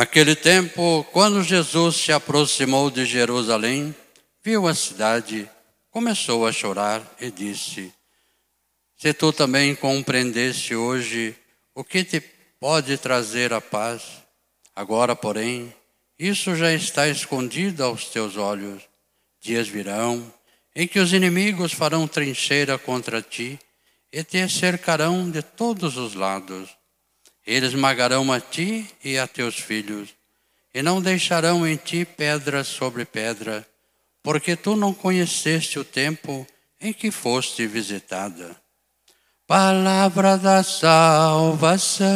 Naquele tempo, quando Jesus se aproximou de Jerusalém, viu a cidade, começou a chorar e disse: Se tu também compreendeste hoje o que te pode trazer a paz, agora, porém, isso já está escondido aos teus olhos. Dias virão em que os inimigos farão trincheira contra ti e te cercarão de todos os lados. Eles magarão a ti e a teus filhos, e não deixarão em ti pedra sobre pedra, porque tu não conheceste o tempo em que foste visitada. Palavra da salvação.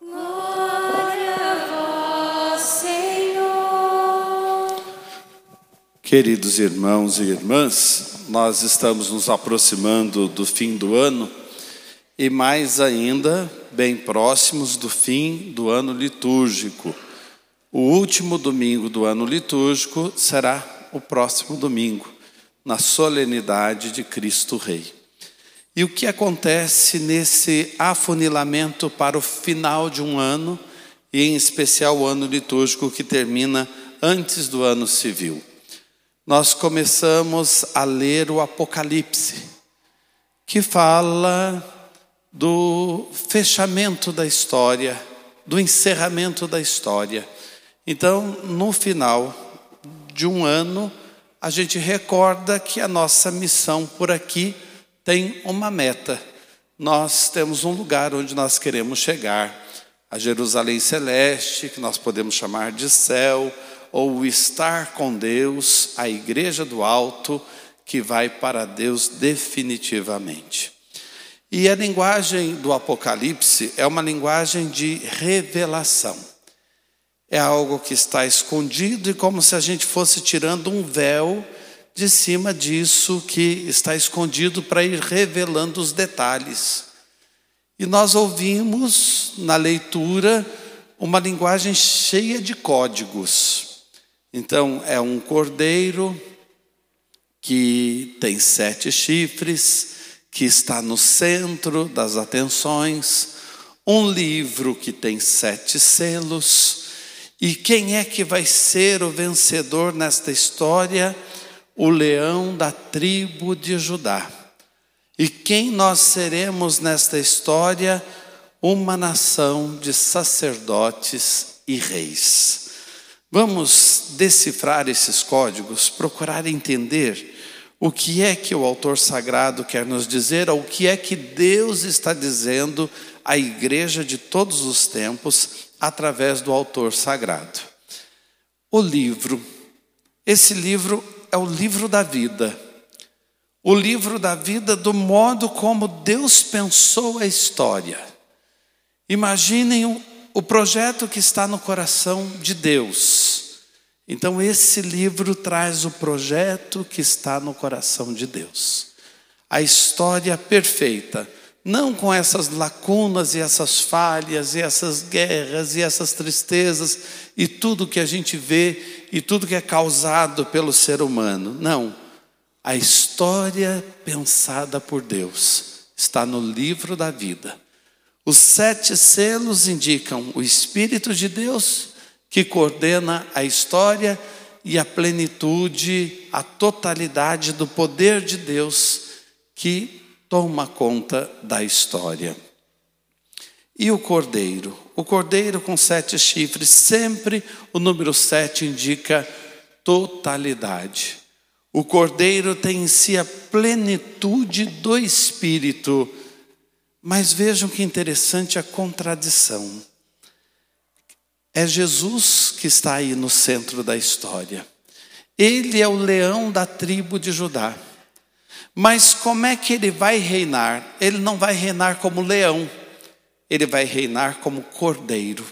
Glória a vós, Senhor. Queridos irmãos e irmãs, nós estamos nos aproximando do fim do ano e mais ainda bem próximos do fim do ano litúrgico. O último domingo do ano litúrgico será o próximo domingo, na solenidade de Cristo Rei. E o que acontece nesse afunilamento para o final de um ano, e em especial o ano litúrgico que termina antes do ano civil? Nós começamos a ler o Apocalipse, que fala do fechamento da história, do encerramento da história. Então, no final de um ano, a gente recorda que a nossa missão por aqui tem uma meta. Nós temos um lugar onde nós queremos chegar, a Jerusalém Celeste, que nós podemos chamar de céu, ou estar com Deus, a igreja do alto, que vai para Deus definitivamente. E a linguagem do Apocalipse é uma linguagem de revelação. É algo que está escondido e como se a gente fosse tirando um véu de cima disso que está escondido para ir revelando os detalhes. E nós ouvimos na leitura uma linguagem cheia de códigos. Então, é um cordeiro que tem sete chifres, que está no centro das atenções, um livro que tem sete selos. E quem é que vai ser o vencedor nesta história? O leão da tribo de Judá. E quem nós seremos nesta história? Uma nação de sacerdotes e reis. Vamos decifrar esses códigos, procurar entender o que é que o autor sagrado quer nos dizer, o que é que Deus está dizendo à igreja de todos os tempos através do autor sagrado. O livro, esse livro é o livro da vida. O livro da vida do modo como Deus pensou a história. Imaginem o projeto que está no coração de Deus então, esse livro traz o projeto que está no coração de Deus. A história perfeita, não com essas lacunas e essas falhas e essas guerras e essas tristezas e tudo que a gente vê e tudo que é causado pelo ser humano. Não. A história pensada por Deus está no livro da vida. Os sete selos indicam o Espírito de Deus que coordena a história e a plenitude, a totalidade do poder de Deus que toma conta da história. E o cordeiro? O cordeiro com sete chifres, sempre o número sete indica totalidade. O cordeiro tem em si a plenitude do espírito. Mas vejam que interessante a contradição é Jesus que está aí no centro da história. Ele é o leão da tribo de Judá. Mas como é que ele vai reinar? Ele não vai reinar como leão, ele vai reinar como cordeiro.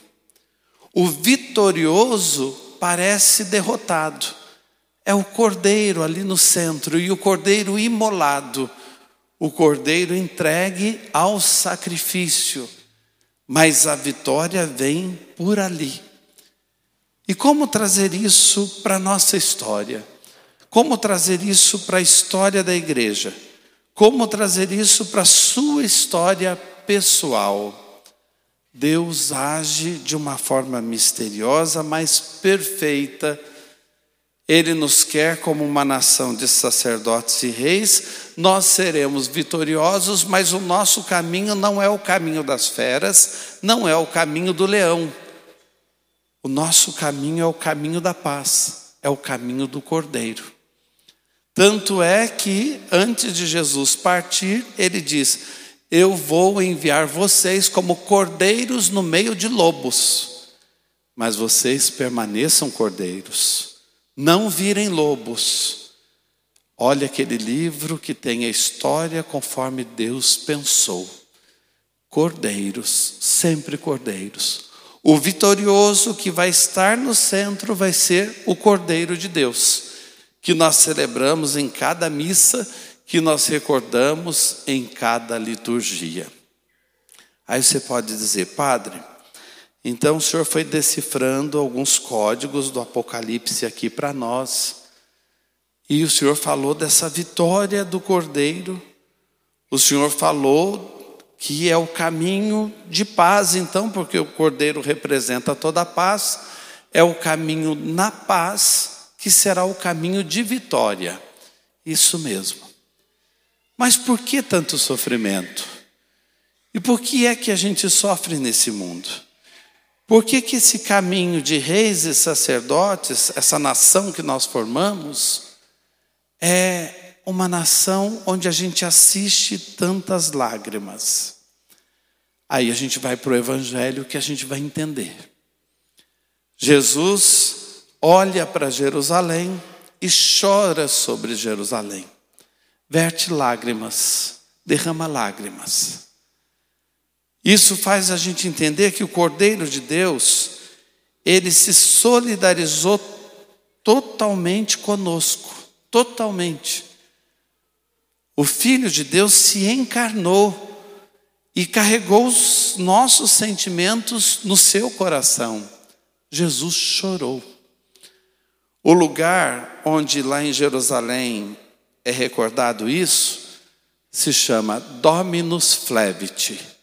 O vitorioso parece derrotado. É o cordeiro ali no centro e o cordeiro imolado, o cordeiro entregue ao sacrifício. Mas a vitória vem por ali. E como trazer isso para a nossa história? Como trazer isso para a história da igreja? Como trazer isso para a sua história pessoal? Deus age de uma forma misteriosa, mas perfeita. Ele nos quer como uma nação de sacerdotes e reis, nós seremos vitoriosos, mas o nosso caminho não é o caminho das feras, não é o caminho do leão. O nosso caminho é o caminho da paz, é o caminho do cordeiro. Tanto é que, antes de Jesus partir, ele diz: eu vou enviar vocês como cordeiros no meio de lobos, mas vocês permaneçam cordeiros, não virem lobos. Olha aquele livro que tem a história conforme Deus pensou. Cordeiros, sempre cordeiros. O vitorioso que vai estar no centro vai ser o Cordeiro de Deus, que nós celebramos em cada missa que nós recordamos em cada liturgia. Aí você pode dizer, Padre, então o senhor foi decifrando alguns códigos do Apocalipse aqui para nós, e o senhor falou dessa vitória do Cordeiro, o senhor falou que é o caminho de paz, então, porque o Cordeiro representa toda a paz, é o caminho na paz que será o caminho de vitória. Isso mesmo. Mas por que tanto sofrimento? E por que é que a gente sofre nesse mundo? Por que, que esse caminho de reis e sacerdotes, essa nação que nós formamos, é uma nação onde a gente assiste tantas lágrimas? Aí a gente vai para o Evangelho que a gente vai entender. Jesus olha para Jerusalém e chora sobre Jerusalém verte lágrimas, derrama lágrimas. Isso faz a gente entender que o Cordeiro de Deus, ele se solidarizou totalmente conosco, totalmente. O Filho de Deus se encarnou e carregou os nossos sentimentos no seu coração. Jesus chorou. O lugar onde lá em Jerusalém é recordado isso, se chama Dominus Flevit,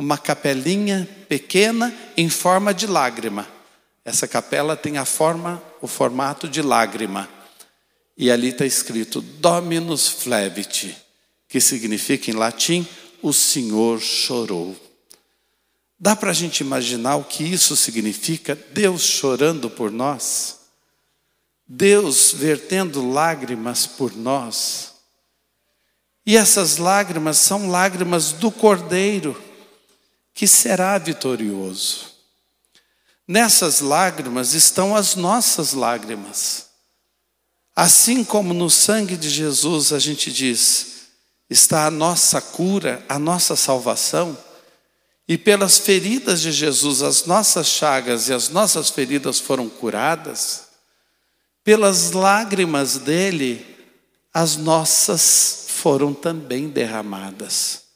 uma capelinha pequena em forma de lágrima. Essa capela tem a forma, o formato de lágrima. E ali está escrito Dominus Flevit, que significa em latim o Senhor chorou. Dá para a gente imaginar o que isso significa? Deus chorando por nós? Deus vertendo lágrimas por nós. E essas lágrimas são lágrimas do Cordeiro, que será vitorioso. Nessas lágrimas estão as nossas lágrimas. Assim como no sangue de Jesus a gente diz, está a nossa cura, a nossa salvação, e pelas feridas de Jesus as nossas chagas e as nossas feridas foram curadas pelas lágrimas dele, as nossas foram também derramadas.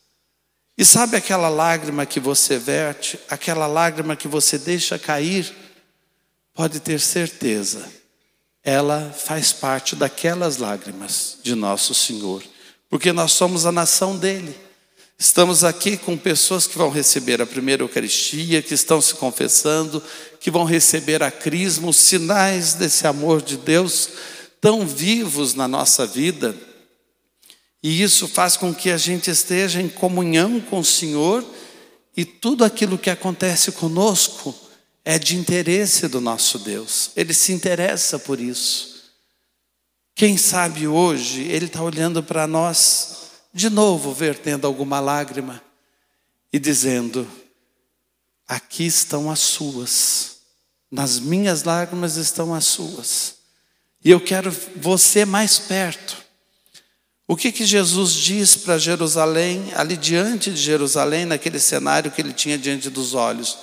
E sabe aquela lágrima que você verte, aquela lágrima que você deixa cair? Pode ter certeza, ela faz parte daquelas lágrimas de nosso Senhor, porque nós somos a nação dele. Estamos aqui com pessoas que vão receber a primeira Eucaristia, que estão se confessando, que vão receber a crisma, os sinais desse amor de Deus tão vivos na nossa vida. E isso faz com que a gente esteja em comunhão com o Senhor e tudo aquilo que acontece conosco é de interesse do nosso Deus. Ele se interessa por isso. Quem sabe hoje Ele está olhando para nós de novo vertendo alguma lágrima e dizendo: Aqui estão as suas, Nas minhas lágrimas estão as suas. E eu quero você mais perto. O que que Jesus diz para Jerusalém, ali diante de Jerusalém, naquele cenário que ele tinha diante dos olhos?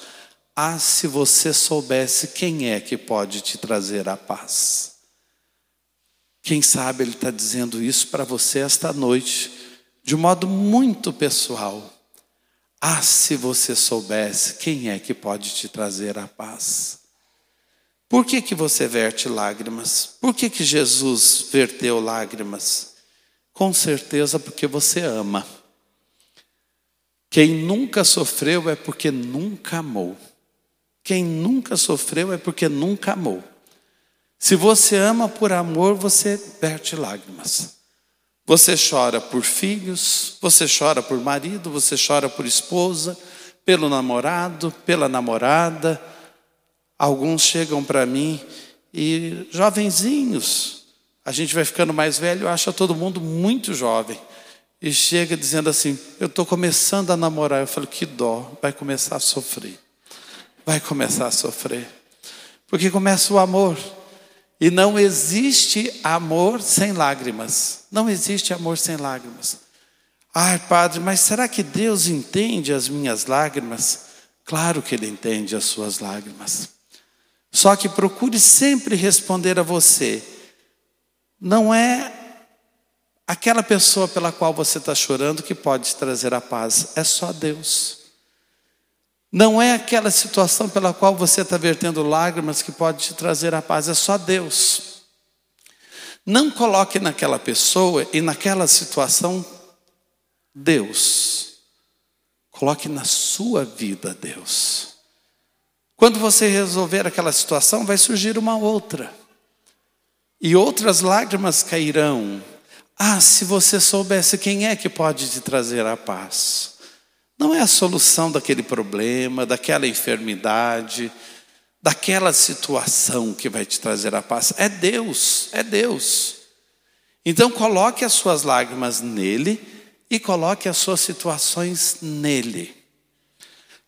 Ah, se você soubesse quem é que pode te trazer a paz. Quem sabe ele está dizendo isso para você esta noite, de um modo muito pessoal. Ah, se você soubesse quem é que pode te trazer a paz. Por que, que você verte lágrimas? Por que, que Jesus verteu lágrimas? Com certeza porque você ama. Quem nunca sofreu é porque nunca amou. Quem nunca sofreu é porque nunca amou. Se você ama por amor, você verte lágrimas. Você chora por filhos, você chora por marido, você chora por esposa, pelo namorado, pela namorada. Alguns chegam para mim e jovenzinhos, a gente vai ficando mais velho, acha todo mundo muito jovem. E chega dizendo assim: Eu estou começando a namorar. Eu falo: Que dó, vai começar a sofrer. Vai começar a sofrer. Porque começa o amor. E não existe amor sem lágrimas. Não existe amor sem lágrimas. Ai, padre, mas será que Deus entende as minhas lágrimas? Claro que Ele entende as suas lágrimas. Só que procure sempre responder a você. Não é aquela pessoa pela qual você está chorando que pode trazer a paz, é só Deus. Não é aquela situação pela qual você está vertendo lágrimas que pode te trazer a paz, é só Deus. Não coloque naquela pessoa e naquela situação Deus. Coloque na sua vida Deus. Quando você resolver aquela situação, vai surgir uma outra. E outras lágrimas cairão. Ah, se você soubesse quem é que pode te trazer a paz. Não é a solução daquele problema, daquela enfermidade, daquela situação que vai te trazer a paz. É Deus, é Deus. Então coloque as suas lágrimas nele e coloque as suas situações nele.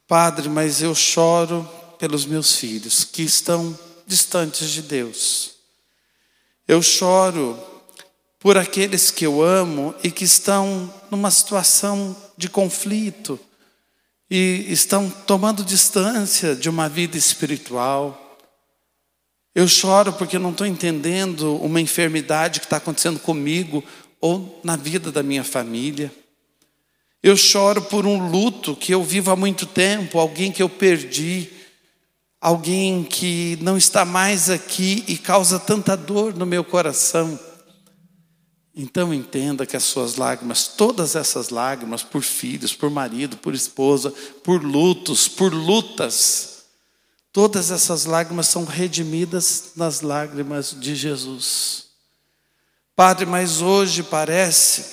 Padre, mas eu choro pelos meus filhos que estão distantes de Deus. Eu choro por aqueles que eu amo e que estão numa situação de conflito e estão tomando distância de uma vida espiritual. Eu choro porque não estou entendendo uma enfermidade que está acontecendo comigo ou na vida da minha família. Eu choro por um luto que eu vivo há muito tempo, alguém que eu perdi, alguém que não está mais aqui e causa tanta dor no meu coração. Então entenda que as suas lágrimas, todas essas lágrimas por filhos, por marido, por esposa, por lutos, por lutas, todas essas lágrimas são redimidas nas lágrimas de Jesus. Padre, mas hoje parece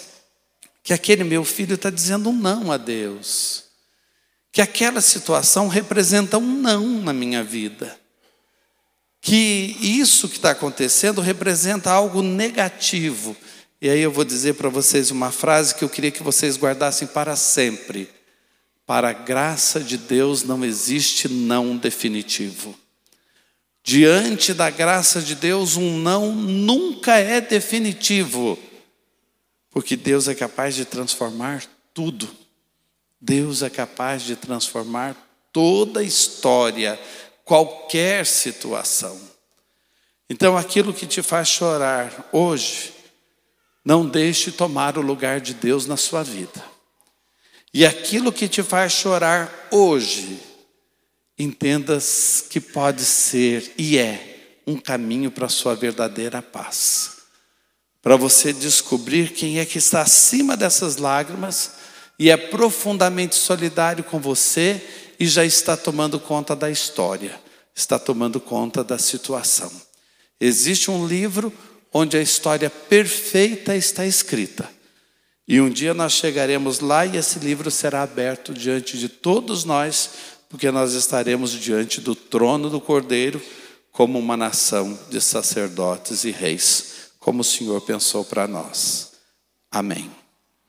que aquele meu filho está dizendo um não a Deus, que aquela situação representa um não na minha vida, que isso que está acontecendo representa algo negativo e aí eu vou dizer para vocês uma frase que eu queria que vocês guardassem para sempre. Para a graça de Deus não existe não definitivo. Diante da graça de Deus, um não nunca é definitivo, porque Deus é capaz de transformar tudo. Deus é capaz de transformar toda a história, qualquer situação. Então, aquilo que te faz chorar hoje, não deixe tomar o lugar de Deus na sua vida. E aquilo que te faz chorar hoje, entendas que pode ser e é um caminho para a sua verdadeira paz. Para você descobrir quem é que está acima dessas lágrimas e é profundamente solidário com você e já está tomando conta da história, está tomando conta da situação. Existe um livro onde a história perfeita está escrita. E um dia nós chegaremos lá e esse livro será aberto diante de todos nós, porque nós estaremos diante do trono do Cordeiro como uma nação de sacerdotes e reis, como o Senhor pensou para nós. Amém.